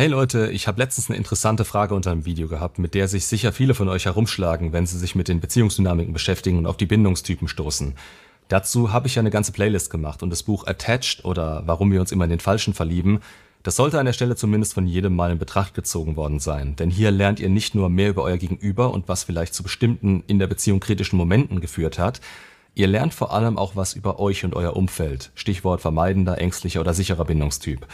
Hey Leute, ich habe letztens eine interessante Frage unter einem Video gehabt, mit der sich sicher viele von euch herumschlagen, wenn sie sich mit den Beziehungsdynamiken beschäftigen und auf die Bindungstypen stoßen. Dazu habe ich ja eine ganze Playlist gemacht und das Buch Attached oder Warum wir uns immer in den Falschen verlieben, das sollte an der Stelle zumindest von jedem mal in Betracht gezogen worden sein, denn hier lernt ihr nicht nur mehr über euer Gegenüber und was vielleicht zu bestimmten in der Beziehung kritischen Momenten geführt hat, ihr lernt vor allem auch was über euch und euer Umfeld, Stichwort vermeidender, ängstlicher oder sicherer Bindungstyp.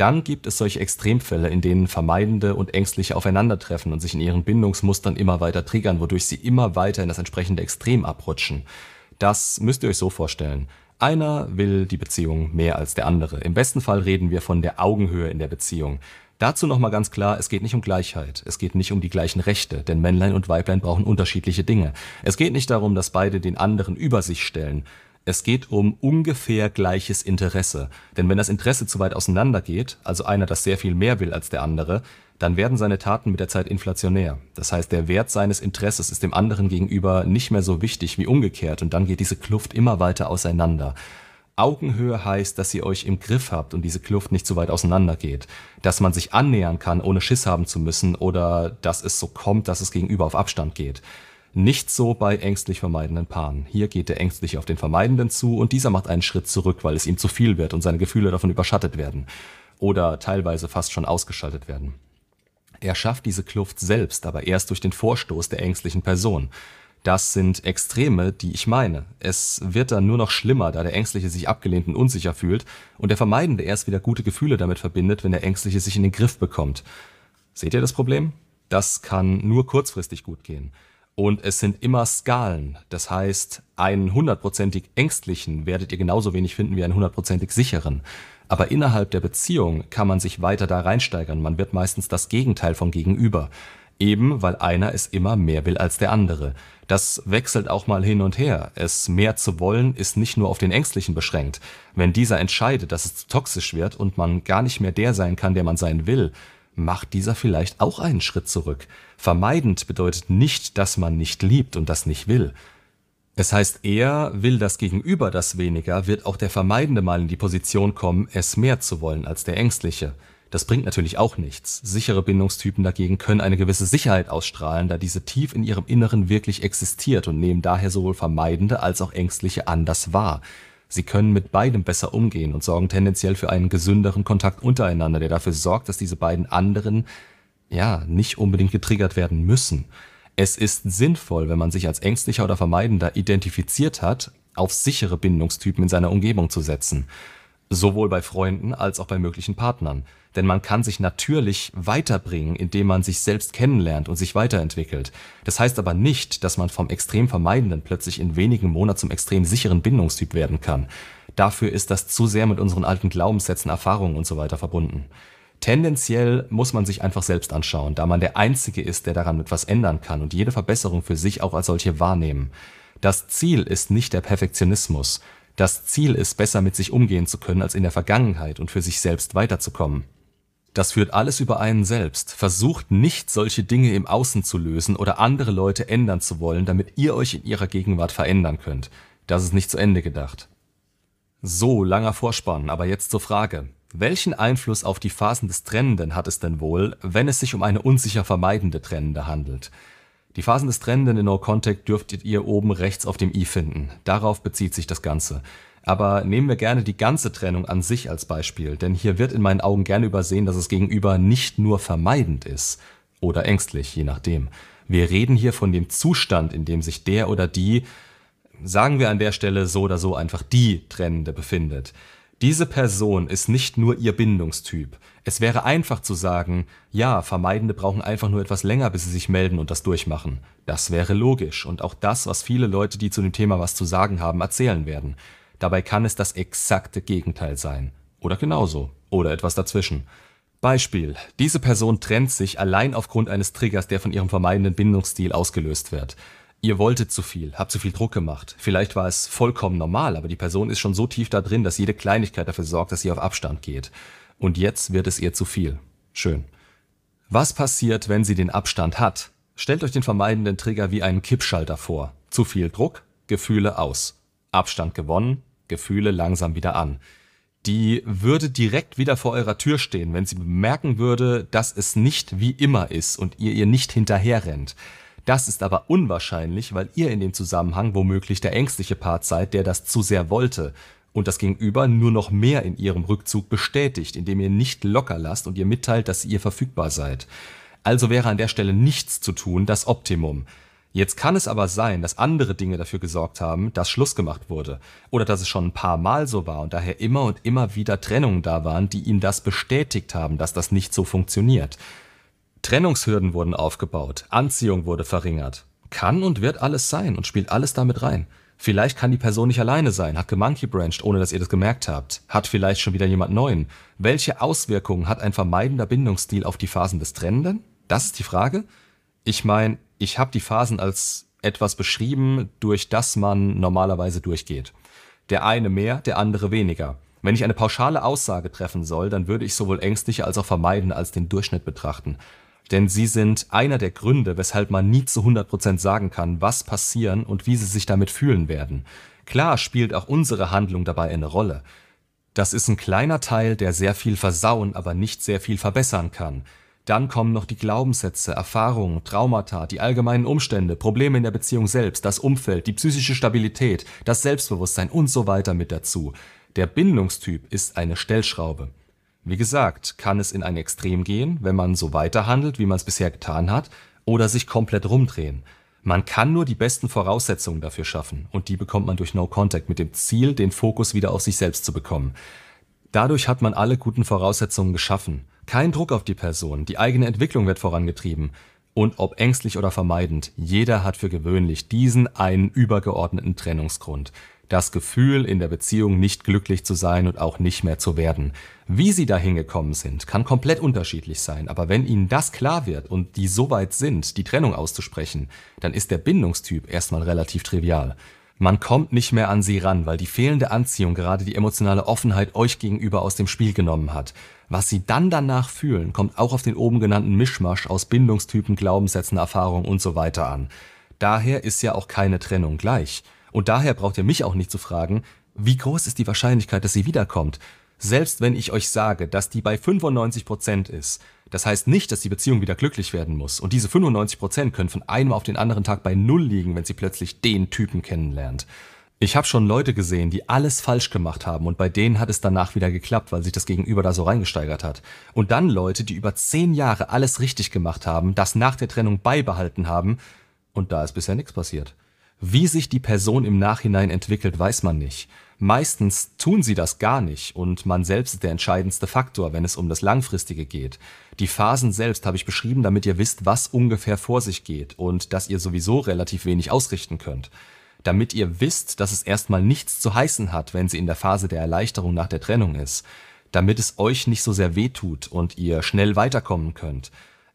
Dann gibt es solche Extremfälle, in denen Vermeidende und Ängstliche aufeinandertreffen und sich in ihren Bindungsmustern immer weiter triggern, wodurch sie immer weiter in das entsprechende Extrem abrutschen. Das müsst ihr euch so vorstellen. Einer will die Beziehung mehr als der andere. Im besten Fall reden wir von der Augenhöhe in der Beziehung. Dazu nochmal ganz klar, es geht nicht um Gleichheit, es geht nicht um die gleichen Rechte, denn Männlein und Weiblein brauchen unterschiedliche Dinge. Es geht nicht darum, dass beide den anderen über sich stellen. Es geht um ungefähr gleiches Interesse. Denn wenn das Interesse zu weit auseinandergeht, also einer das sehr viel mehr will als der andere, dann werden seine Taten mit der Zeit inflationär. Das heißt, der Wert seines Interesses ist dem anderen gegenüber nicht mehr so wichtig wie umgekehrt und dann geht diese Kluft immer weiter auseinander. Augenhöhe heißt, dass ihr euch im Griff habt und diese Kluft nicht so weit auseinander geht. Dass man sich annähern kann, ohne Schiss haben zu müssen oder dass es so kommt, dass es gegenüber auf Abstand geht. Nicht so bei ängstlich vermeidenden Paaren. Hier geht der Ängstliche auf den Vermeidenden zu und dieser macht einen Schritt zurück, weil es ihm zu viel wird und seine Gefühle davon überschattet werden oder teilweise fast schon ausgeschaltet werden. Er schafft diese Kluft selbst, aber erst durch den Vorstoß der ängstlichen Person. Das sind Extreme, die ich meine. Es wird dann nur noch schlimmer, da der Ängstliche sich abgelehnt und unsicher fühlt und der Vermeidende erst wieder gute Gefühle damit verbindet, wenn der Ängstliche sich in den Griff bekommt. Seht ihr das Problem? Das kann nur kurzfristig gut gehen. Und es sind immer Skalen. Das heißt, einen hundertprozentig Ängstlichen werdet ihr genauso wenig finden wie einen hundertprozentig Sicheren. Aber innerhalb der Beziehung kann man sich weiter da reinsteigern. Man wird meistens das Gegenteil vom Gegenüber. Eben weil einer es immer mehr will als der andere. Das wechselt auch mal hin und her. Es mehr zu wollen ist nicht nur auf den Ängstlichen beschränkt. Wenn dieser entscheidet, dass es toxisch wird und man gar nicht mehr der sein kann, der man sein will, macht dieser vielleicht auch einen Schritt zurück. Vermeidend bedeutet nicht, dass man nicht liebt und das nicht will. Es heißt eher, will das Gegenüber das weniger, wird auch der Vermeidende mal in die Position kommen, es mehr zu wollen als der Ängstliche. Das bringt natürlich auch nichts. Sichere Bindungstypen dagegen können eine gewisse Sicherheit ausstrahlen, da diese tief in ihrem Inneren wirklich existiert und nehmen daher sowohl Vermeidende als auch Ängstliche anders wahr. Sie können mit beidem besser umgehen und sorgen tendenziell für einen gesünderen Kontakt untereinander, der dafür sorgt, dass diese beiden anderen ja nicht unbedingt getriggert werden müssen. Es ist sinnvoll, wenn man sich als Ängstlicher oder Vermeidender identifiziert hat, auf sichere Bindungstypen in seiner Umgebung zu setzen. Sowohl bei Freunden als auch bei möglichen Partnern. Denn man kann sich natürlich weiterbringen, indem man sich selbst kennenlernt und sich weiterentwickelt. Das heißt aber nicht, dass man vom extrem Vermeidenden plötzlich in wenigen Monaten zum extrem sicheren Bindungstyp werden kann. Dafür ist das zu sehr mit unseren alten Glaubenssätzen, Erfahrungen und so weiter verbunden. Tendenziell muss man sich einfach selbst anschauen, da man der Einzige ist, der daran etwas ändern kann und jede Verbesserung für sich auch als solche wahrnehmen. Das Ziel ist nicht der Perfektionismus. Das Ziel ist, besser mit sich umgehen zu können als in der Vergangenheit und für sich selbst weiterzukommen. Das führt alles über einen selbst. Versucht nicht, solche Dinge im Außen zu lösen oder andere Leute ändern zu wollen, damit ihr euch in ihrer Gegenwart verändern könnt. Das ist nicht zu Ende gedacht. So, langer Vorspann, aber jetzt zur Frage. Welchen Einfluss auf die Phasen des Trennenden hat es denn wohl, wenn es sich um eine unsicher vermeidende Trennende handelt? Die Phasen des Trennenden in No Contact dürftet ihr oben rechts auf dem i finden. Darauf bezieht sich das Ganze. Aber nehmen wir gerne die ganze Trennung an sich als Beispiel, denn hier wird in meinen Augen gerne übersehen, dass es gegenüber nicht nur vermeidend ist oder ängstlich, je nachdem. Wir reden hier von dem Zustand, in dem sich der oder die, sagen wir an der Stelle so oder so einfach die Trennende befindet. Diese Person ist nicht nur ihr Bindungstyp. Es wäre einfach zu sagen, ja, Vermeidende brauchen einfach nur etwas länger, bis sie sich melden und das durchmachen. Das wäre logisch und auch das, was viele Leute, die zu dem Thema was zu sagen haben, erzählen werden. Dabei kann es das exakte Gegenteil sein. Oder genauso. Oder etwas dazwischen. Beispiel. Diese Person trennt sich allein aufgrund eines Triggers, der von ihrem vermeidenden Bindungsstil ausgelöst wird. Ihr wolltet zu viel, habt zu viel Druck gemacht. Vielleicht war es vollkommen normal, aber die Person ist schon so tief da drin, dass jede Kleinigkeit dafür sorgt, dass sie auf Abstand geht. Und jetzt wird es ihr zu viel. Schön. Was passiert, wenn sie den Abstand hat? Stellt euch den vermeidenden Trigger wie einen Kippschalter vor. Zu viel Druck, Gefühle aus. Abstand gewonnen, Gefühle langsam wieder an. die würde direkt wieder vor eurer Tür stehen, wenn sie bemerken würde, dass es nicht wie immer ist und ihr ihr nicht hinterherrennt. Das ist aber unwahrscheinlich, weil ihr in dem Zusammenhang womöglich der ängstliche Part seid, der das zu sehr wollte und das Gegenüber nur noch mehr in ihrem Rückzug bestätigt, indem ihr nicht locker lasst und ihr mitteilt, dass ihr verfügbar seid. Also wäre an der Stelle nichts zu tun das Optimum. Jetzt kann es aber sein, dass andere Dinge dafür gesorgt haben, dass Schluss gemacht wurde, oder dass es schon ein paar Mal so war und daher immer und immer wieder Trennungen da waren, die ihm das bestätigt haben, dass das nicht so funktioniert. Trennungshürden wurden aufgebaut, Anziehung wurde verringert. Kann und wird alles sein und spielt alles damit rein. Vielleicht kann die Person nicht alleine sein, hat gemonkeybranched, ohne dass ihr das gemerkt habt, hat vielleicht schon wieder jemand Neuen. Welche Auswirkungen hat ein vermeidender Bindungsstil auf die Phasen des Trennenden? Das ist die Frage. Ich meine, ich habe die Phasen als etwas beschrieben, durch das man normalerweise durchgeht. Der eine mehr, der andere weniger. Wenn ich eine pauschale Aussage treffen soll, dann würde ich sowohl ängstliche als auch vermeiden als den Durchschnitt betrachten. Denn sie sind einer der Gründe, weshalb man nie zu 100% sagen kann, was passieren und wie sie sich damit fühlen werden. Klar spielt auch unsere Handlung dabei eine Rolle. Das ist ein kleiner Teil, der sehr viel versauen, aber nicht sehr viel verbessern kann. Dann kommen noch die Glaubenssätze, Erfahrungen, Traumata, die allgemeinen Umstände, Probleme in der Beziehung selbst, das Umfeld, die psychische Stabilität, das Selbstbewusstsein und so weiter mit dazu. Der Bindungstyp ist eine Stellschraube. Wie gesagt, kann es in ein Extrem gehen, wenn man so weiterhandelt, wie man es bisher getan hat, oder sich komplett rumdrehen. Man kann nur die besten Voraussetzungen dafür schaffen und die bekommt man durch No Contact mit dem Ziel, den Fokus wieder auf sich selbst zu bekommen. Dadurch hat man alle guten Voraussetzungen geschaffen. Kein Druck auf die Person, die eigene Entwicklung wird vorangetrieben. Und ob ängstlich oder vermeidend, jeder hat für gewöhnlich diesen einen übergeordneten Trennungsgrund. Das Gefühl, in der Beziehung nicht glücklich zu sein und auch nicht mehr zu werden. Wie sie dahin gekommen sind, kann komplett unterschiedlich sein, aber wenn ihnen das klar wird und die so weit sind, die Trennung auszusprechen, dann ist der Bindungstyp erstmal relativ trivial. Man kommt nicht mehr an sie ran, weil die fehlende Anziehung gerade die emotionale Offenheit euch gegenüber aus dem Spiel genommen hat. Was sie dann danach fühlen, kommt auch auf den oben genannten Mischmasch aus Bindungstypen, Glaubenssätzen, Erfahrungen und so weiter an. Daher ist ja auch keine Trennung gleich. Und daher braucht ihr mich auch nicht zu fragen, wie groß ist die Wahrscheinlichkeit, dass sie wiederkommt? Selbst wenn ich euch sage, dass die bei 95 Prozent ist, das heißt nicht, dass die Beziehung wieder glücklich werden muss. Und diese 95 Prozent können von einem auf den anderen Tag bei Null liegen, wenn sie plötzlich den Typen kennenlernt. Ich habe schon Leute gesehen, die alles falsch gemacht haben und bei denen hat es danach wieder geklappt, weil sich das Gegenüber da so reingesteigert hat. Und dann Leute, die über zehn Jahre alles richtig gemacht haben, das nach der Trennung beibehalten haben und da ist bisher nichts passiert. Wie sich die Person im Nachhinein entwickelt, weiß man nicht. Meistens tun sie das gar nicht und man selbst ist der entscheidendste Faktor, wenn es um das Langfristige geht. Die Phasen selbst habe ich beschrieben, damit ihr wisst, was ungefähr vor sich geht und dass ihr sowieso relativ wenig ausrichten könnt. Damit ihr wisst, dass es erstmal nichts zu heißen hat, wenn sie in der Phase der Erleichterung nach der Trennung ist. Damit es euch nicht so sehr wehtut und ihr schnell weiterkommen könnt.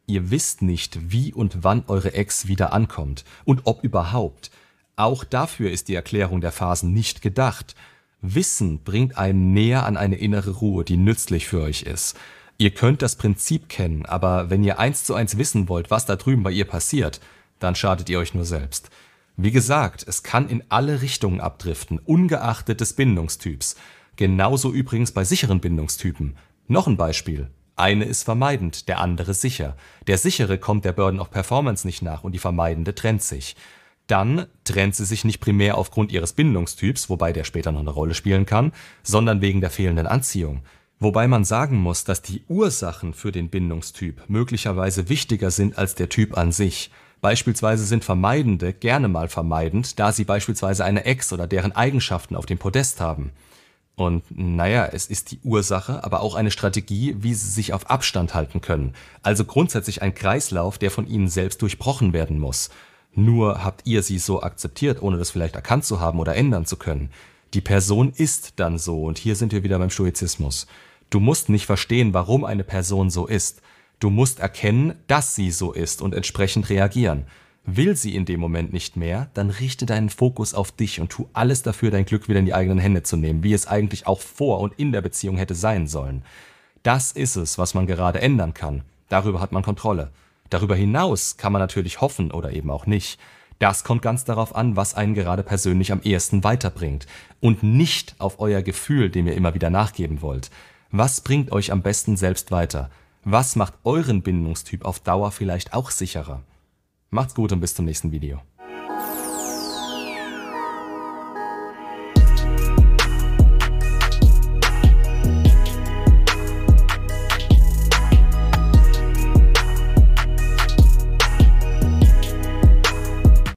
Ihr wisst nicht, wie und wann eure Ex wieder ankommt und ob überhaupt. Auch dafür ist die Erklärung der Phasen nicht gedacht. Wissen bringt einen näher an eine innere Ruhe, die nützlich für euch ist. Ihr könnt das Prinzip kennen, aber wenn ihr eins zu eins wissen wollt, was da drüben bei ihr passiert, dann schadet ihr euch nur selbst. Wie gesagt, es kann in alle Richtungen abdriften, ungeachtet des Bindungstyps. Genauso übrigens bei sicheren Bindungstypen. Noch ein Beispiel. Eine ist vermeidend, der andere sicher. Der sichere kommt der Burden of Performance nicht nach und die vermeidende trennt sich. Dann trennt sie sich nicht primär aufgrund ihres Bindungstyps, wobei der später noch eine Rolle spielen kann, sondern wegen der fehlenden Anziehung. Wobei man sagen muss, dass die Ursachen für den Bindungstyp möglicherweise wichtiger sind als der Typ an sich. Beispielsweise sind Vermeidende gerne mal vermeidend, da sie beispielsweise eine Ex oder deren Eigenschaften auf dem Podest haben. Und naja, es ist die Ursache, aber auch eine Strategie, wie sie sich auf Abstand halten können. Also grundsätzlich ein Kreislauf, der von ihnen selbst durchbrochen werden muss. Nur habt ihr sie so akzeptiert, ohne das vielleicht erkannt zu haben oder ändern zu können. Die Person ist dann so und hier sind wir wieder beim Stoizismus. Du musst nicht verstehen, warum eine Person so ist. Du musst erkennen, dass sie so ist und entsprechend reagieren. Will sie in dem Moment nicht mehr, dann richte deinen Fokus auf dich und tu alles dafür, dein Glück wieder in die eigenen Hände zu nehmen, wie es eigentlich auch vor und in der Beziehung hätte sein sollen. Das ist es, was man gerade ändern kann. Darüber hat man Kontrolle. Darüber hinaus kann man natürlich hoffen oder eben auch nicht. Das kommt ganz darauf an, was einen gerade persönlich am ehesten weiterbringt und nicht auf euer Gefühl, dem ihr immer wieder nachgeben wollt. Was bringt euch am besten selbst weiter? Was macht euren Bindungstyp auf Dauer vielleicht auch sicherer? Macht's gut und bis zum nächsten Video.